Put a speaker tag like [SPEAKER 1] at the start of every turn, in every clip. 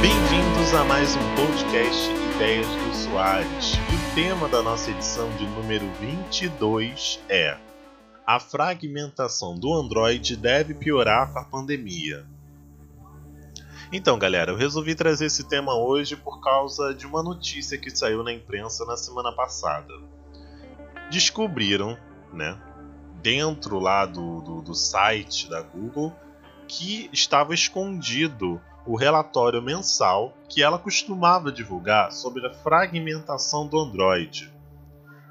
[SPEAKER 1] Bem-vindos a mais um podcast Ideias do Soares. O tema da nossa edição de número 22 é A fragmentação do Android deve piorar com a pandemia. Então, galera, eu resolvi trazer esse tema hoje por causa de uma notícia que saiu na imprensa na semana passada. Descobriram, né, dentro lá do, do, do site da Google, que estava escondido o relatório mensal que ela costumava divulgar sobre a fragmentação do Android.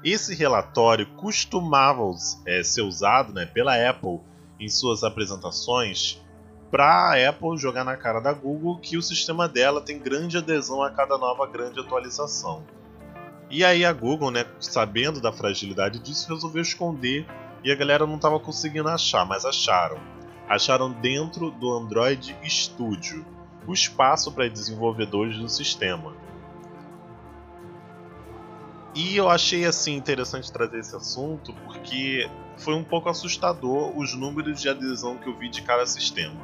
[SPEAKER 1] Esse relatório costumava é, ser usado né, pela Apple em suas apresentações para a Apple jogar na cara da Google que o sistema dela tem grande adesão a cada nova grande atualização. E aí a Google, né, sabendo da fragilidade disso, resolveu esconder e a galera não estava conseguindo achar, mas acharam. Acharam dentro do Android Studio, o espaço para desenvolvedores do sistema. E eu achei assim interessante trazer esse assunto porque foi um pouco assustador os números de adesão que eu vi de cada sistema.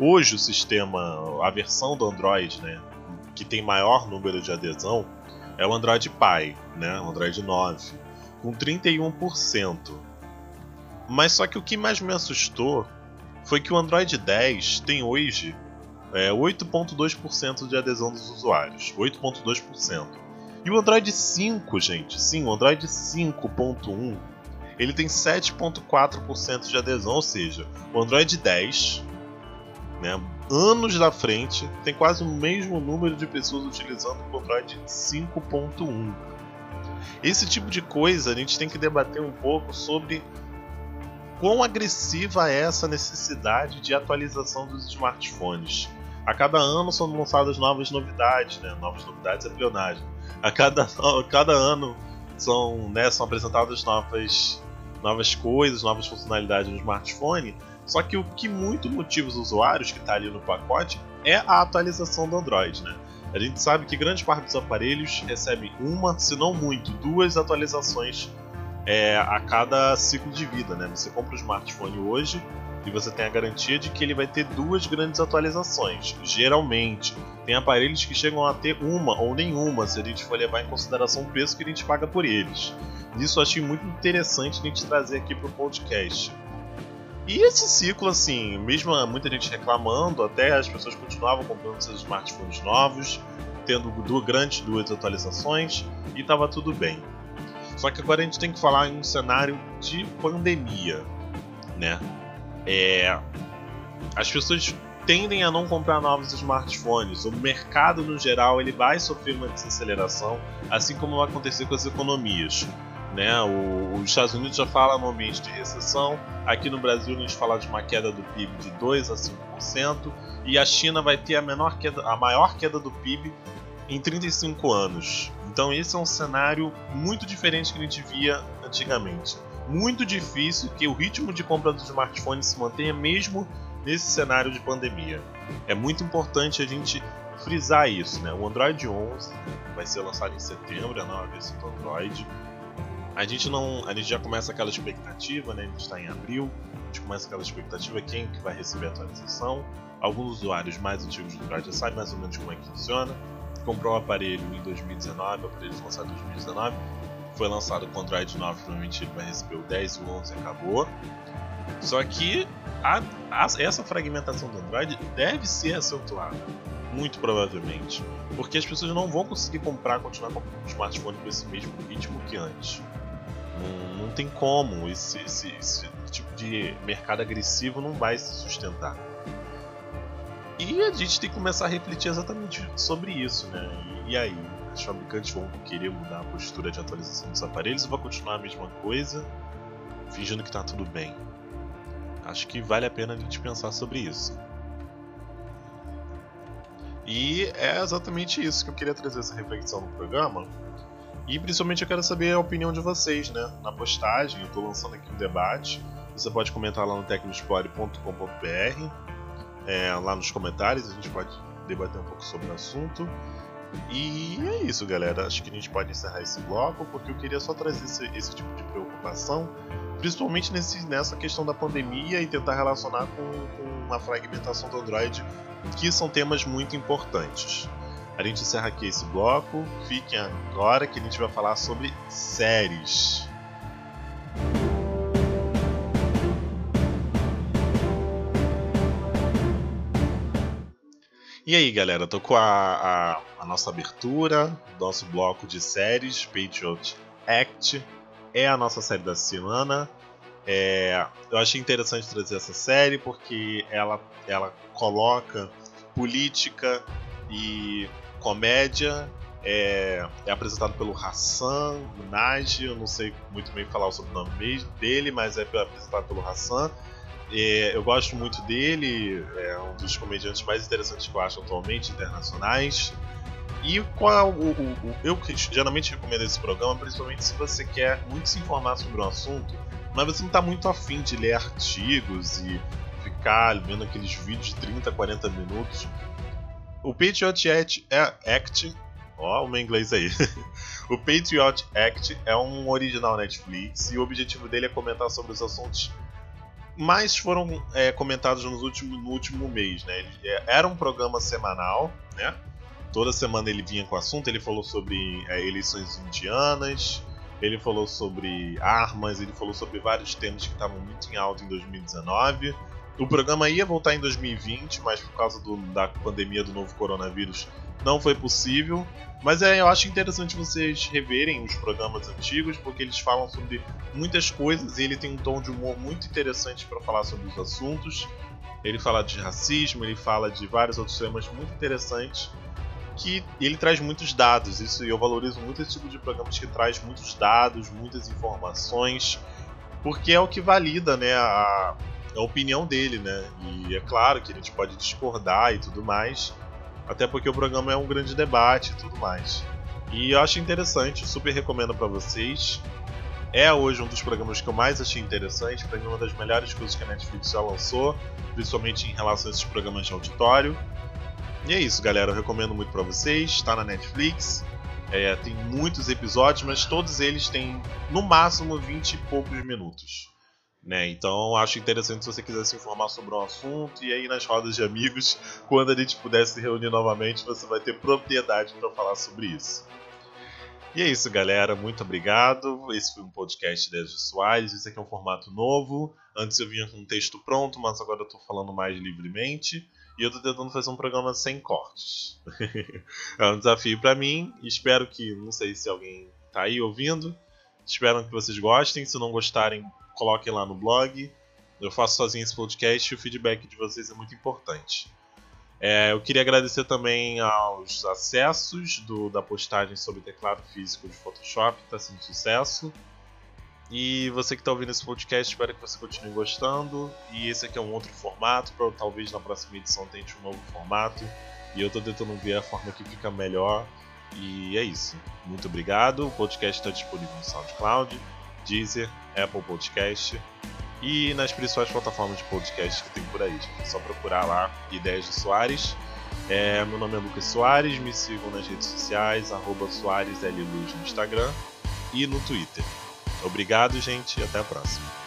[SPEAKER 1] Hoje o sistema, a versão do Android, né, que tem maior número de adesão é o Android Pie, né, o Android 9, com 31%. Mas só que o que mais me assustou foi que o Android 10 tem hoje é, 8,2% de adesão dos usuários. 8,2%. E o Android 5, gente, sim, o Android 5.1, ele tem 7,4% de adesão, ou seja, o Android 10 né, anos da frente, tem quase o mesmo número de pessoas utilizando o Android 5.1. Esse tipo de coisa a gente tem que debater um pouco sobre quão agressiva é essa necessidade de atualização dos smartphones. A cada ano são lançadas novas novidades, né? novas novidades é pleonagem. A cada, a cada ano são, né, são apresentadas novas, novas coisas, novas funcionalidades no smartphone só que o que muito motiva os usuários que está ali no pacote é a atualização do Android, né? A gente sabe que grande parte dos aparelhos recebe uma, se não muito, duas atualizações é, a cada ciclo de vida, né? Você compra o smartphone hoje e você tem a garantia de que ele vai ter duas grandes atualizações. Geralmente, tem aparelhos que chegam a ter uma ou nenhuma, se a gente for levar em consideração o preço que a gente paga por eles. Isso eu achei muito interessante a gente trazer aqui para o podcast. E esse ciclo, assim, mesmo muita gente reclamando, até as pessoas continuavam comprando seus smartphones novos, tendo duas, grandes duas atualizações, e estava tudo bem. Só que agora a gente tem que falar em um cenário de pandemia, né? É, as pessoas tendem a não comprar novos smartphones. O mercado no geral ele vai sofrer uma desaceleração, assim como vai acontecer com as economias. Né? O, os Estados Unidos já fala no ambiente de recessão, aqui no Brasil a gente fala de uma queda do PIB de 2 a 5%, e a China vai ter a, menor queda, a maior queda do PIB em 35 anos. Então esse é um cenário muito diferente que a gente via antigamente. Muito difícil que o ritmo de compra dos smartphones se mantenha mesmo nesse cenário de pandemia. É muito importante a gente frisar isso, né? O Android 11 vai ser lançado em setembro, a nova versão do Android a gente não. A gente já começa aquela expectativa, né? A gente está em abril, a gente começa aquela expectativa quem que vai receber a atualização. Alguns usuários mais antigos do Android já sabem mais ou menos como é que funciona. Comprou o aparelho em 2019, o aparelho lançado em 2019, foi lançado o Android 9, provavelmente vai receber o 10 e o 11 acabou. Só que a, a, essa fragmentação do Android deve ser acentuada, muito provavelmente, porque as pessoas não vão conseguir comprar, continuar comprando smartphone com esse mesmo ritmo que antes. Não, não tem como. Esse, esse, esse tipo de mercado agressivo não vai se sustentar. E a gente tem que começar a refletir exatamente sobre isso, né? E, e aí? Os fabricantes vão querer mudar a postura de atualização dos aparelhos ou vai continuar a mesma coisa, fingindo que está tudo bem? Acho que vale a pena a gente pensar sobre isso. E é exatamente isso que eu queria trazer essa reflexão no programa, e principalmente eu quero saber a opinião de vocês, né? Na postagem, eu estou lançando aqui um debate. Você pode comentar lá no tecnospore.com.br, é, lá nos comentários, a gente pode debater um pouco sobre o assunto. E é isso, galera. Acho que a gente pode encerrar esse bloco, porque eu queria só trazer esse, esse tipo de preocupação principalmente nesse, nessa questão da pandemia e tentar relacionar com, com a fragmentação do Android, que são temas muito importantes. A gente encerra aqui esse bloco. Fiquem agora que a gente vai falar sobre séries. E aí, galera, tô com a, a, a, nossa abertura, nosso bloco de séries, Patriot Act. É a nossa série da semana. É, eu achei interessante trazer essa série porque ela, ela coloca política e comédia. É, é apresentado pelo Hassan Minaj, eu não sei muito bem falar o sobrenome dele, mas é apresentado pelo Hassan. É, eu gosto muito dele, é um dos comediantes mais interessantes que eu acho atualmente, internacionais. E qual o, o, o, eu geralmente recomendo esse programa, principalmente se você quer muito se informar sobre um assunto, mas você não está muito afim de ler artigos e ficar vendo aqueles vídeos de 30, 40 minutos. O Patriot Act, é, Act ó, o meu inglês aí. o Patriot Act é um original Netflix e o objetivo dele é comentar sobre os assuntos mais foram é, comentados nos últimos, no último mês, né? Ele, é, era um programa semanal, né? Toda semana ele vinha com assunto, ele falou sobre é, eleições indianas, ele falou sobre armas, ele falou sobre vários temas que estavam muito em alta em 2019. O programa ia voltar em 2020, mas por causa do, da pandemia do novo coronavírus não foi possível. Mas é, eu acho interessante vocês reverem os programas antigos, porque eles falam sobre muitas coisas e ele tem um tom de humor muito interessante para falar sobre os assuntos. Ele fala de racismo, ele fala de vários outros temas muito interessantes que ele traz muitos dados. Isso eu valorizo muito esse tipo de programas que traz muitos dados, muitas informações, porque é o que valida, né, a, a opinião dele, né? E é claro que a gente pode discordar e tudo mais, até porque o programa é um grande debate e tudo mais. E eu acho interessante, super recomendo para vocês. É hoje um dos programas que eu mais achei interessante, para mim uma das melhores coisas que a Netflix já lançou, principalmente em relação a esses programas de auditório. E é isso, galera, eu recomendo muito para vocês, está na Netflix. É, tem muitos episódios, mas todos eles têm no máximo 20 e poucos minutos. Né? Então acho interessante se você quiser se informar sobre um assunto e aí nas rodas de amigos, quando a gente puder se reunir novamente, você vai ter propriedade para falar sobre isso. E é isso, galera. Muito obrigado. Esse foi um podcast de Soares. Esse aqui é um formato novo. Antes eu vinha com um texto pronto, mas agora eu estou falando mais livremente. E eu estou tentando fazer um programa sem cortes. é um desafio para mim. Espero que, não sei se alguém está aí ouvindo. Espero que vocês gostem. Se não gostarem, coloquem lá no blog. Eu faço sozinho esse podcast e o feedback de vocês é muito importante. É, eu queria agradecer também aos acessos do, da postagem sobre teclado físico de Photoshop, está sendo sucesso. E você que está ouvindo esse podcast, espero que você continue gostando. E esse aqui é um outro formato, para talvez na próxima edição tente um novo formato. E eu estou tentando ver a forma que fica melhor. E é isso. Muito obrigado. O podcast está disponível no SoundCloud, Deezer, Apple Podcast e nas principais plataformas de podcast que tem por aí. É só procurar lá Ideias de Soares. É, meu nome é Lucas Soares, me sigam nas redes sociais, arroba SoaresLLuz no Instagram e no Twitter. Obrigado, gente, e até a próxima.